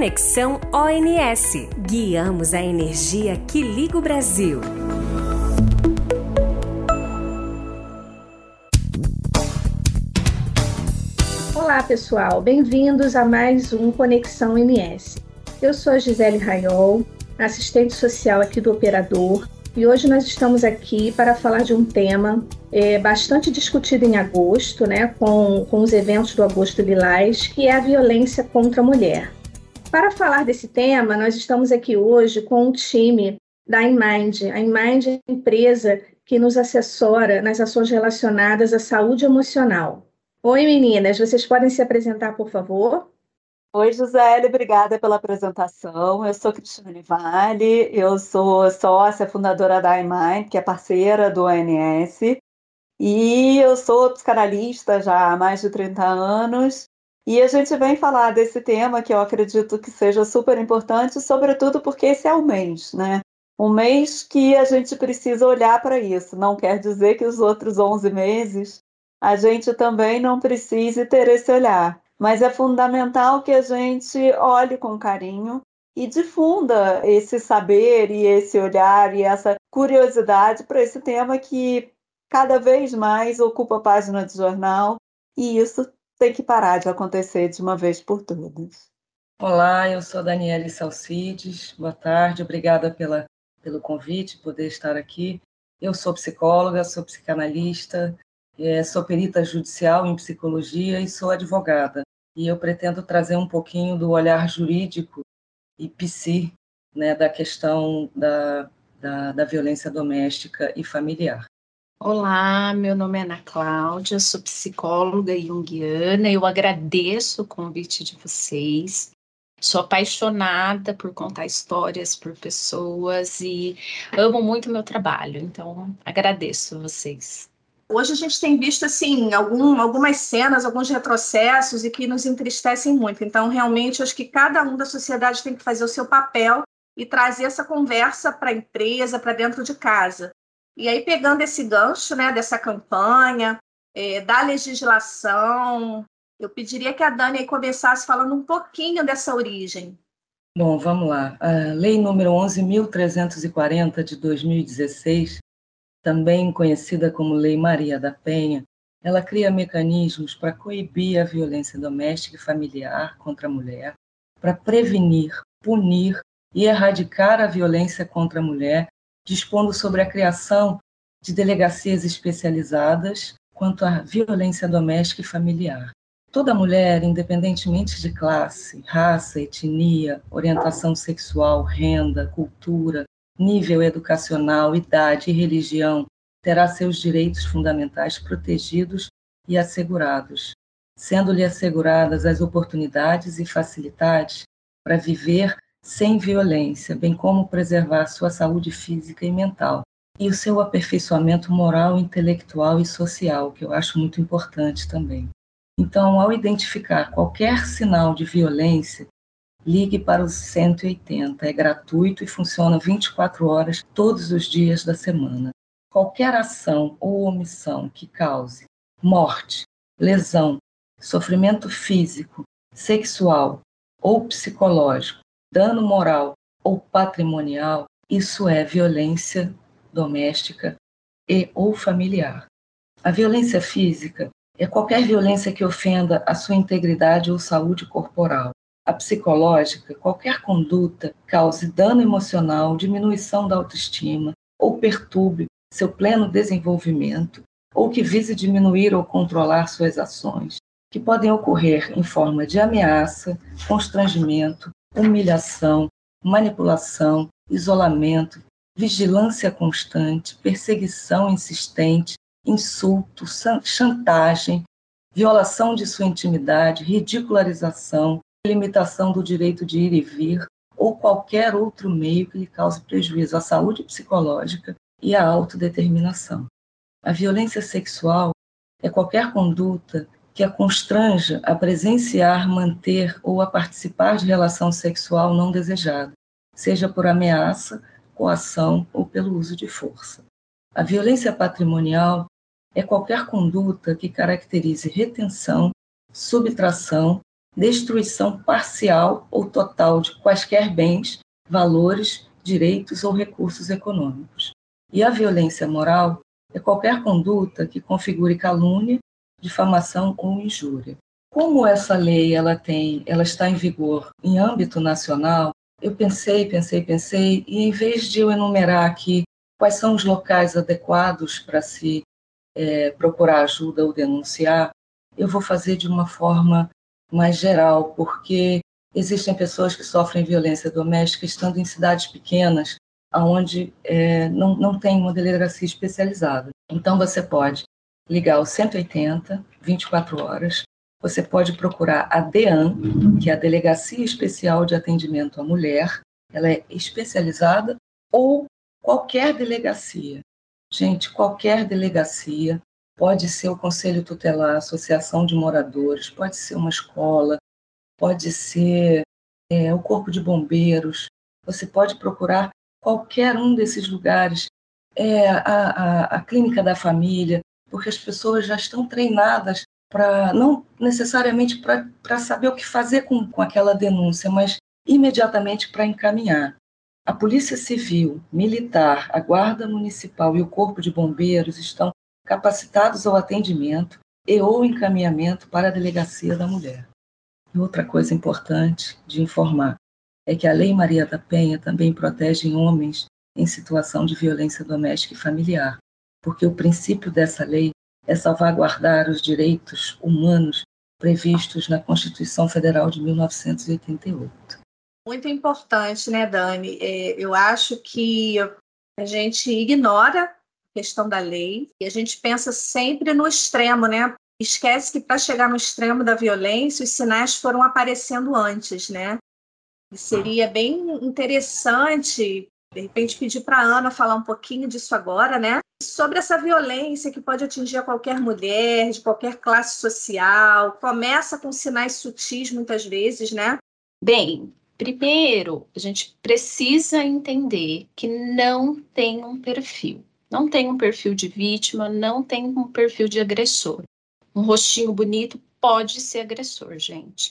Conexão ONS. Guiamos a energia que liga o Brasil. Olá, pessoal. Bem-vindos a mais um Conexão ONS. Eu sou a Gisele Raiol, assistente social aqui do operador, e hoje nós estamos aqui para falar de um tema é, bastante discutido em agosto, né, com, com os eventos do Agosto Lilás, que é a violência contra a mulher. Para falar desse tema, nós estamos aqui hoje com um time da InMind. A InMind é a empresa que nos assessora nas ações relacionadas à saúde emocional. Oi, meninas, vocês podem se apresentar, por favor? Oi, Gisele, obrigada pela apresentação. Eu sou Cristiane Vale, eu sou sócia fundadora da iMind, que é parceira do ONS, e eu sou psicanalista já há mais de 30 anos, e a gente vem falar desse tema que eu acredito que seja super importante, sobretudo porque esse é o mês, né? Um mês que a gente precisa olhar para isso. Não quer dizer que os outros 11 meses a gente também não precise ter esse olhar, mas é fundamental que a gente olhe com carinho e difunda esse saber e esse olhar e essa curiosidade para esse tema que cada vez mais ocupa a página de jornal e isso tem que parar de acontecer de uma vez por todas. Olá, eu sou Daniele Salcides. Boa tarde, obrigada pela, pelo convite, poder estar aqui. Eu sou psicóloga, sou psicanalista, é, sou perita judicial em psicologia e sou advogada. E eu pretendo trazer um pouquinho do olhar jurídico e psi né, da questão da, da, da violência doméstica e familiar. Olá, meu nome é Ana Cláudia, sou psicóloga junguiana. Eu agradeço o convite de vocês. Sou apaixonada por contar histórias por pessoas e amo muito meu trabalho. Então, agradeço vocês. Hoje a gente tem visto assim algum, algumas cenas, alguns retrocessos e que nos entristecem muito. Então, realmente, acho que cada um da sociedade tem que fazer o seu papel e trazer essa conversa para a empresa, para dentro de casa. E aí, pegando esse gancho né, dessa campanha, é, da legislação, eu pediria que a Dani começasse falando um pouquinho dessa origem. Bom, vamos lá. A Lei número 11.340 de 2016, também conhecida como Lei Maria da Penha, ela cria mecanismos para coibir a violência doméstica e familiar contra a mulher, para prevenir, punir e erradicar a violência contra a mulher dispondo sobre a criação de delegacias especializadas quanto à violência doméstica e familiar. Toda mulher, independentemente de classe, raça, etnia, orientação sexual, renda, cultura, nível educacional, idade e religião, terá seus direitos fundamentais protegidos e assegurados, sendo-lhe asseguradas as oportunidades e facilidades para viver sem violência, bem como preservar sua saúde física e mental e o seu aperfeiçoamento moral, intelectual e social, que eu acho muito importante também. Então, ao identificar qualquer sinal de violência, ligue para os 180. É gratuito e funciona 24 horas todos os dias da semana. Qualquer ação ou omissão que cause morte, lesão, sofrimento físico, sexual ou psicológico dano moral ou patrimonial, isso é violência doméstica e ou familiar. A violência física é qualquer violência que ofenda a sua integridade ou saúde corporal. A psicológica, qualquer conduta cause dano emocional, diminuição da autoestima ou perturbe seu pleno desenvolvimento, ou que vise diminuir ou controlar suas ações, que podem ocorrer em forma de ameaça, constrangimento, humilhação, manipulação, isolamento, vigilância constante, perseguição insistente, insulto, chantagem, violação de sua intimidade, ridicularização, limitação do direito de ir e vir ou qualquer outro meio que lhe cause prejuízo à saúde psicológica e à autodeterminação. A violência sexual é qualquer conduta que a constranja a presenciar, manter ou a participar de relação sexual não desejada, seja por ameaça, coação ou pelo uso de força. A violência patrimonial é qualquer conduta que caracterize retenção, subtração destruição parcial ou total de quaisquer bens, valores, direitos ou recursos econômicos. E a violência moral é qualquer conduta que configure calúnia, difamação ou injúria. Como essa lei ela tem, ela está em vigor em âmbito nacional, eu pensei, pensei, pensei, e em vez de eu enumerar aqui quais são os locais adequados para se é, procurar ajuda ou denunciar, eu vou fazer de uma forma mais geral, porque existem pessoas que sofrem violência doméstica estando em cidades pequenas, onde é, não, não tem uma delegacia especializada. Então, você pode ligar o 180, 24 horas, você pode procurar a DEAN, que é a Delegacia Especial de Atendimento à Mulher, ela é especializada, ou qualquer delegacia. Gente, qualquer delegacia, pode ser o Conselho Tutelar, Associação de Moradores, pode ser uma escola, pode ser é, o Corpo de Bombeiros, você pode procurar qualquer um desses lugares, é, a, a, a clínica da família, porque as pessoas já estão treinadas para, não necessariamente para saber o que fazer com, com aquela denúncia, mas imediatamente para encaminhar. A Polícia Civil, Militar, a Guarda Municipal e o Corpo de Bombeiros estão capacitados ao atendimento e ou encaminhamento para a Delegacia da Mulher. E outra coisa importante de informar é que a Lei Maria da Penha também protege homens em situação de violência doméstica e familiar, porque o princípio dessa lei é salvaguardar os direitos humanos previstos na Constituição Federal de 1988. Muito importante, né, Dani? É, eu acho que a gente ignora a questão da lei e a gente pensa sempre no extremo, né? Esquece que para chegar no extremo da violência, os sinais foram aparecendo antes, né? E seria bem interessante, de repente, pedir para a Ana falar um pouquinho disso agora, né? Sobre essa violência que pode atingir a qualquer mulher, de qualquer classe social, começa com sinais sutis muitas vezes, né? Bem, primeiro, a gente precisa entender que não tem um perfil. Não tem um perfil de vítima, não tem um perfil de agressor. Um rostinho bonito pode ser agressor, gente.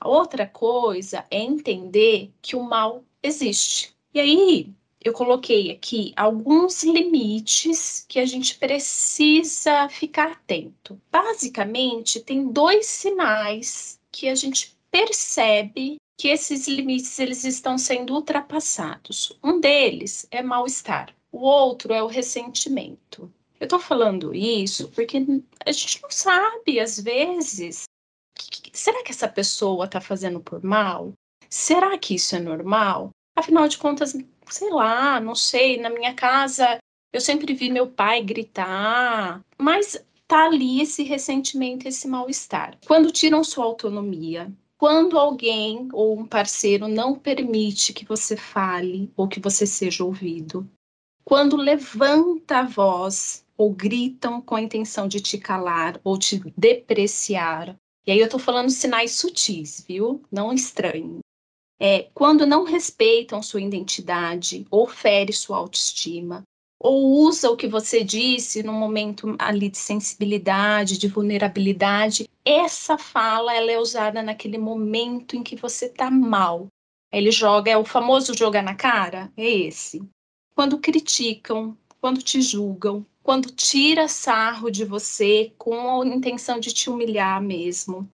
A outra coisa é entender que o mal existe. E aí, eu coloquei aqui alguns limites que a gente precisa ficar atento. Basicamente, tem dois sinais que a gente percebe que esses limites eles estão sendo ultrapassados. Um deles é mal-estar, o outro é o ressentimento. Eu estou falando isso porque a gente não sabe, às vezes, será que essa pessoa está fazendo por mal? Será que isso é normal? Afinal de contas, sei lá, não sei, na minha casa eu sempre vi meu pai gritar, mas tá ali esse ressentimento, esse mal-estar. Quando tiram sua autonomia, quando alguém ou um parceiro não permite que você fale ou que você seja ouvido, quando levanta a voz ou gritam com a intenção de te calar ou te depreciar, e aí eu estou falando sinais sutis, viu? Não estranhos. É, quando não respeitam sua identidade, ou fere sua autoestima, ou usa o que você disse no momento ali de sensibilidade, de vulnerabilidade, essa fala ela é usada naquele momento em que você está mal. Ele joga, é o famoso jogar na cara, é esse. Quando criticam, quando te julgam, quando tira sarro de você com a intenção de te humilhar mesmo.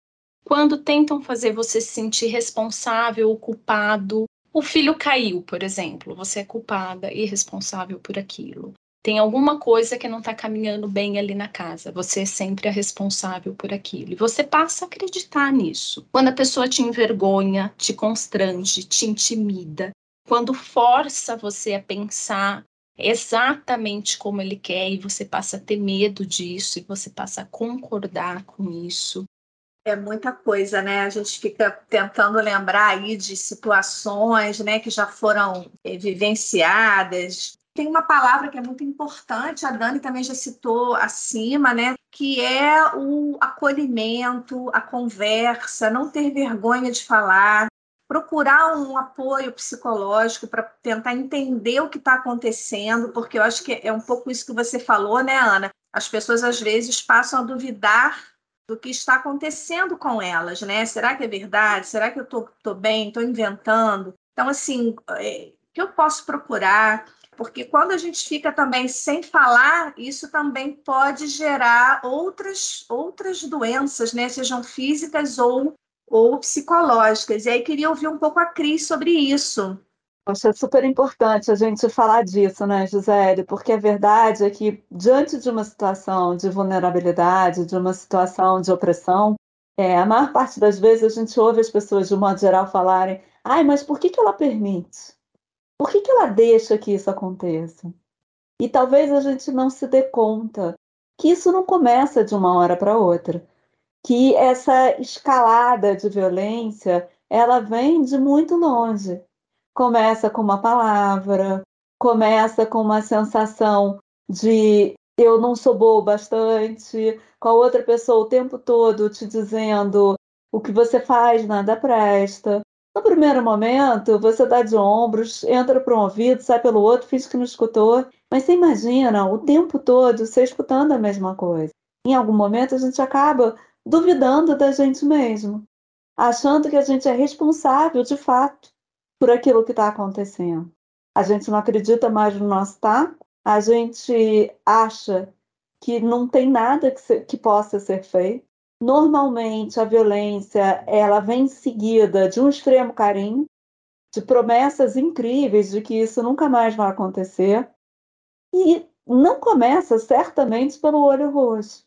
Quando tentam fazer você se sentir responsável ou culpado. O filho caiu, por exemplo, você é culpada e responsável por aquilo. Tem alguma coisa que não está caminhando bem ali na casa. Você é sempre a responsável por aquilo. E você passa a acreditar nisso. Quando a pessoa te envergonha, te constrange, te intimida, quando força você a pensar exatamente como ele quer e você passa a ter medo disso e você passa a concordar com isso. É muita coisa, né? A gente fica tentando lembrar aí de situações, né, que já foram é, vivenciadas. Tem uma palavra que é muito importante, a Dani também já citou acima, né, que é o acolhimento, a conversa, não ter vergonha de falar, procurar um apoio psicológico para tentar entender o que está acontecendo, porque eu acho que é um pouco isso que você falou, né, Ana? As pessoas às vezes passam a duvidar do que está acontecendo com elas, né? Será que é verdade? Será que eu estou bem? Estou inventando? Então, assim, é, que eu posso procurar? Porque quando a gente fica também sem falar, isso também pode gerar outras, outras doenças, né? Sejam físicas ou, ou psicológicas. E aí queria ouvir um pouco a Cris sobre isso. Acho super importante a gente falar disso, né, Gisele? Porque a verdade é que, diante de uma situação de vulnerabilidade, de uma situação de opressão, é, a maior parte das vezes a gente ouve as pessoas, de um modo geral, falarem: ai, mas por que, que ela permite? Por que, que ela deixa que isso aconteça? E talvez a gente não se dê conta que isso não começa de uma hora para outra, que essa escalada de violência ela vem de muito longe começa com uma palavra, começa com uma sensação de eu não sou boa bastante, com a outra pessoa o tempo todo te dizendo o que você faz nada presta. No primeiro momento, você dá de ombros, entra por um ouvido, sai pelo outro, finge que não escutou, mas você imagina o tempo todo você escutando a mesma coisa. Em algum momento a gente acaba duvidando da gente mesmo, achando que a gente é responsável de fato por aquilo que está acontecendo. A gente não acredita mais no nosso taco, a gente acha que não tem nada que, se, que possa ser feito. Normalmente, a violência ela vem seguida de um extremo carinho, de promessas incríveis de que isso nunca mais vai acontecer. E não começa certamente pelo olho roxo.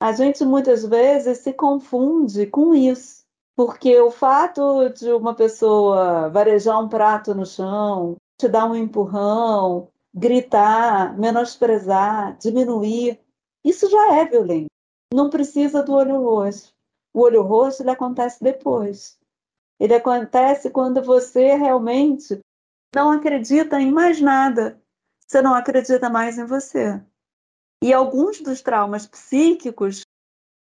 A gente muitas vezes se confunde com isso. Porque o fato de uma pessoa varejar um prato no chão, te dar um empurrão, gritar, menosprezar, diminuir, isso já é violência. Não precisa do olho roxo. O olho roxo ele acontece depois. Ele acontece quando você realmente não acredita em mais nada. Você não acredita mais em você. E alguns dos traumas psíquicos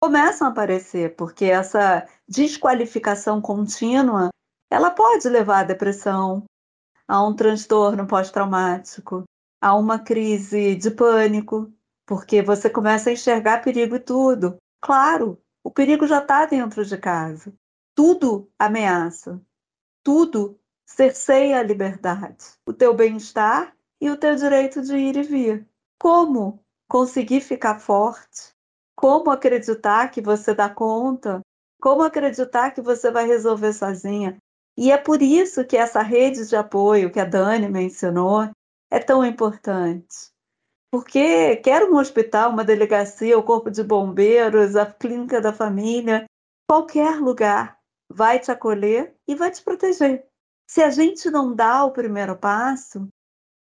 começam a aparecer, porque essa desqualificação contínua, ela pode levar à depressão, a um transtorno pós-traumático, a uma crise de pânico, porque você começa a enxergar perigo e tudo. Claro, o perigo já está dentro de casa. Tudo ameaça. Tudo cerceia a liberdade, o teu bem-estar e o teu direito de ir e vir. Como conseguir ficar forte como acreditar que você dá conta? Como acreditar que você vai resolver sozinha? E é por isso que essa rede de apoio que a Dani mencionou é tão importante. Porque quer um hospital, uma delegacia, o corpo de bombeiros, a clínica da família, qualquer lugar vai te acolher e vai te proteger. Se a gente não dá o primeiro passo,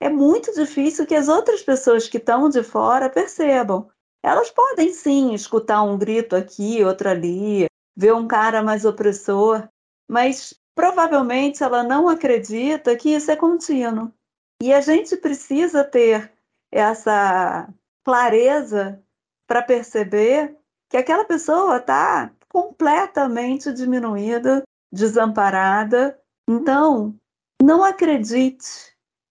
é muito difícil que as outras pessoas que estão de fora percebam elas podem sim escutar um grito aqui, outro ali, ver um cara mais opressor, mas provavelmente ela não acredita que isso é contínuo. E a gente precisa ter essa clareza para perceber que aquela pessoa está completamente diminuída, desamparada. Então, não acredite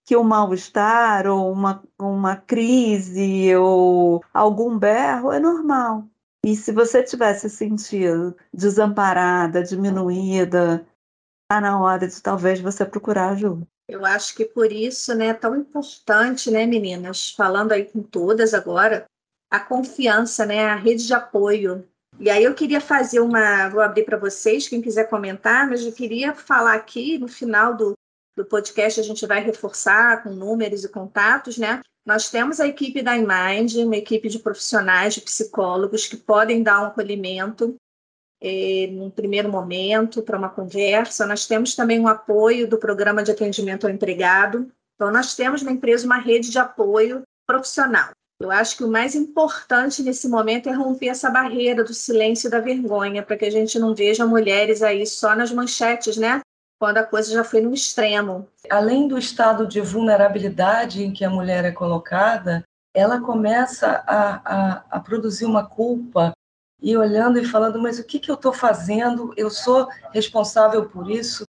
que o mal-estar ou uma, uma crise ou algum berro é normal. E se você tivesse sentido desamparada, diminuída, está na hora de talvez você procurar ajuda. Eu acho que por isso, né, é tão importante, né, meninas, falando aí com todas agora, a confiança, né, a rede de apoio. E aí eu queria fazer uma, vou abrir para vocês, quem quiser comentar, mas eu queria falar aqui no final do, do podcast a gente vai reforçar com números e contatos, né? Nós temos a equipe da iMind, uma equipe de profissionais, de psicólogos que podem dar um acolhimento eh, num primeiro momento para uma conversa. Nós temos também um apoio do programa de atendimento ao empregado. Então, nós temos na empresa uma rede de apoio profissional. Eu acho que o mais importante nesse momento é romper essa barreira do silêncio e da vergonha, para que a gente não veja mulheres aí só nas manchetes, né? Quando a coisa já foi no extremo. Além do estado de vulnerabilidade em que a mulher é colocada, ela começa a, a, a produzir uma culpa e olhando e falando: mas o que, que eu estou fazendo? Eu sou responsável por isso.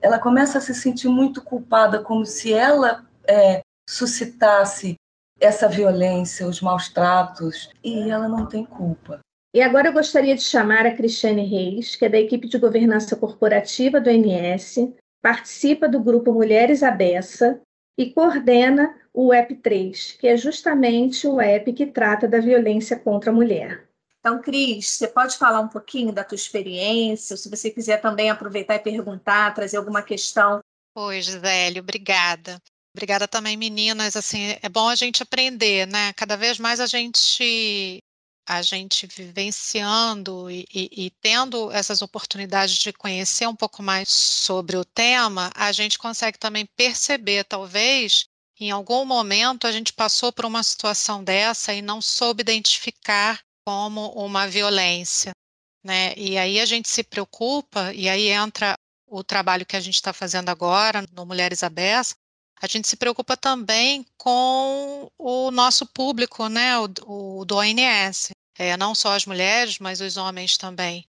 Ela começa a se sentir muito culpada, como se ela é, suscitasse essa violência, os maus tratos, e ela não tem culpa. E agora eu gostaria de chamar a Cristiane Reis, que é da equipe de governança corporativa do INS, participa do grupo Mulheres Abessa e coordena o EP3, que é justamente o app que trata da violência contra a mulher. Então, Cris, você pode falar um pouquinho da tua experiência, se você quiser também aproveitar e perguntar, trazer alguma questão. Oi, Gisele, obrigada. Obrigada também, meninas. Assim, é bom a gente aprender, né? Cada vez mais a gente a gente vivenciando e, e, e, tendo essas oportunidades de conhecer um pouco mais sobre o tema, a gente consegue também perceber, talvez, em algum momento a gente passou por uma situação dessa e não soube identificar como uma violência, né? E aí a gente se preocupa, e aí entra o trabalho que a gente está fazendo agora no Mulheres Abertas, a gente se preocupa também com o nosso público, né, o, o do ONS, é, não só as mulheres, mas os homens também.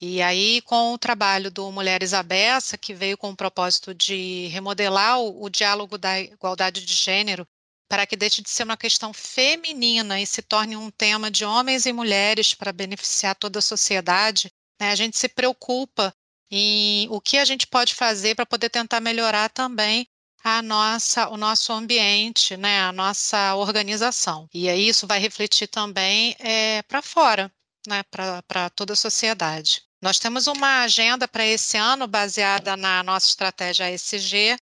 E aí, com o trabalho do Mulheres Abessa, que veio com o propósito de remodelar o, o diálogo da igualdade de gênero, para que deixe de ser uma questão feminina e se torne um tema de homens e mulheres para beneficiar toda a sociedade, né, a gente se preocupa em o que a gente pode fazer para poder tentar melhorar também a nossa, o nosso ambiente, né, a nossa organização. E aí isso vai refletir também é, para fora, né, para toda a sociedade. Nós temos uma agenda para esse ano baseada na nossa estratégia ESG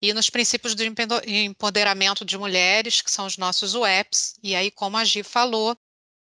e nos princípios do empoderamento de mulheres, que são os nossos UEPs. E aí, como a Gi falou,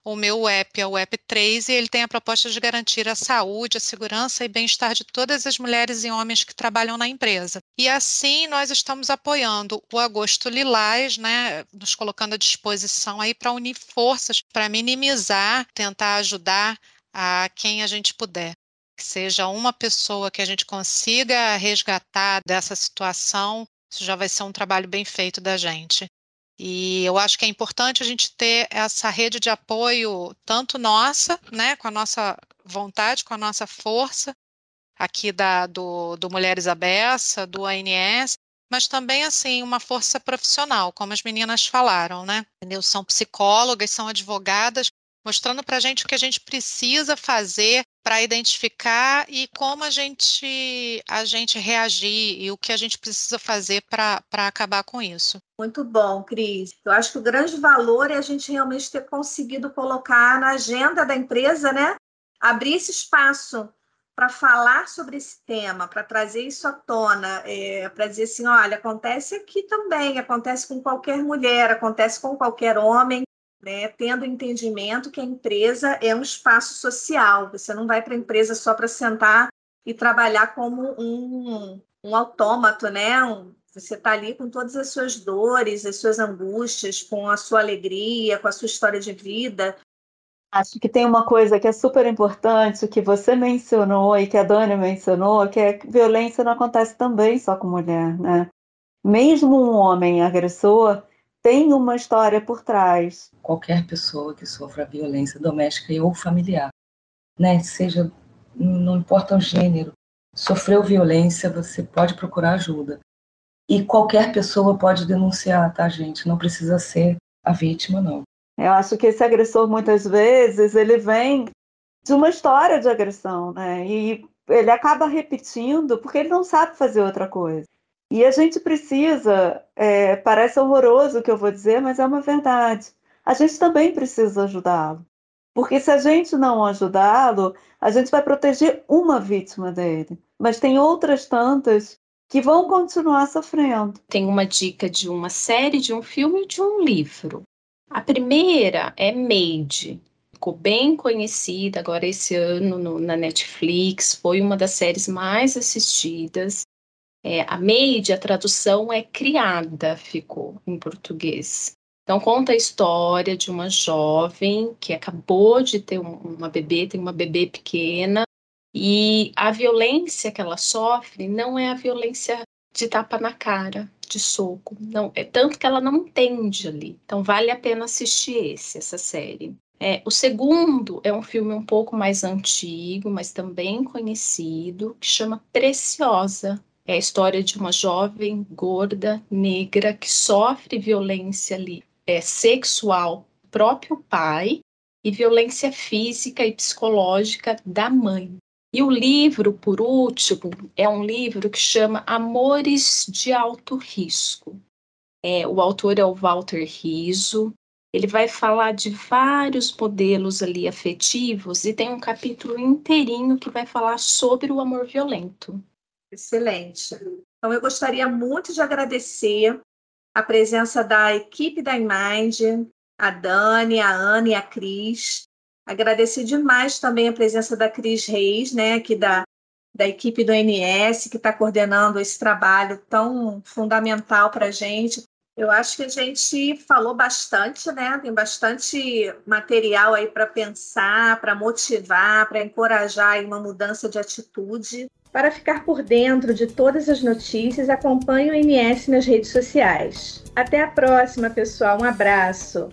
o meu app é o app 3 e ele tem a proposta de garantir a saúde, a segurança e bem-estar de todas as mulheres e homens que trabalham na empresa. E assim nós estamos apoiando o Agosto Lilás, né, nos colocando à disposição aí para unir forças para minimizar, tentar ajudar a quem a gente puder. Que seja uma pessoa que a gente consiga resgatar dessa situação, isso já vai ser um trabalho bem feito da gente. E eu acho que é importante a gente ter essa rede de apoio, tanto nossa, né, com a nossa vontade, com a nossa força, aqui da, do, do Mulheres Abessa, do ANS, mas também, assim, uma força profissional, como as meninas falaram, né? Entendeu? São psicólogas, são advogadas, mostrando para a gente o que a gente precisa fazer para identificar e como a gente, a gente reagir e o que a gente precisa fazer para acabar com isso. Muito bom, Cris. Eu acho que o grande valor é a gente realmente ter conseguido colocar na agenda da empresa, né? Abrir esse espaço para falar sobre esse tema, para trazer isso à tona, é, para dizer assim, olha, acontece aqui também, acontece com qualquer mulher, acontece com qualquer homem, né, tendo entendimento que a empresa é um espaço social. Você não vai para a empresa só para sentar e trabalhar como um, um autômato, né? Um, você está ali com todas as suas dores, as suas angústias, com a sua alegria, com a sua história de vida. Acho que tem uma coisa que é super importante, que você mencionou e que a Dani mencionou, que é que violência não acontece também só com mulher, né? Mesmo um homem agressor, tem uma história por trás. Qualquer pessoa que sofra violência doméstica ou familiar, né? Seja, não importa o gênero, sofreu violência, você pode procurar ajuda. E qualquer pessoa pode denunciar, tá, gente? Não precisa ser a vítima, não. Eu acho que esse agressor, muitas vezes, ele vem de uma história de agressão, né? E ele acaba repetindo porque ele não sabe fazer outra coisa. E a gente precisa, é, parece horroroso o que eu vou dizer, mas é uma verdade. A gente também precisa ajudá-lo. Porque se a gente não ajudá-lo, a gente vai proteger uma vítima dele. Mas tem outras tantas que vão continuar sofrendo. Tem uma dica de uma série, de um filme e de um livro. A primeira é Made. Ficou bem conhecida agora esse ano no, na Netflix. Foi uma das séries mais assistidas. É, a made, a tradução é criada, ficou em português. Então, conta a história de uma jovem que acabou de ter uma bebê, tem uma bebê pequena, e a violência que ela sofre não é a violência de tapa na cara, de soco, não, é tanto que ela não entende ali. Então, vale a pena assistir esse, essa série. É, o segundo é um filme um pouco mais antigo, mas também conhecido, que chama Preciosa, é a história de uma jovem gorda, negra, que sofre violência ali, é, sexual próprio pai e violência física e psicológica da mãe. E o livro, por último, é um livro que chama Amores de Alto Risco. É, o autor é o Walter Riso. Ele vai falar de vários modelos ali afetivos e tem um capítulo inteirinho que vai falar sobre o amor violento. Excelente. Então, eu gostaria muito de agradecer a presença da equipe da iMind, a Dani, a Ana e a Cris, Agradecer demais também a presença da Cris Reis, né, aqui da, da equipe do NS, que está coordenando esse trabalho tão fundamental para a gente. Eu acho que a gente falou bastante, né? Tem bastante material aí para pensar, para motivar, para encorajar uma mudança de atitude. Para ficar por dentro de todas as notícias, acompanhe o NS nas redes sociais. Até a próxima, pessoal. Um abraço.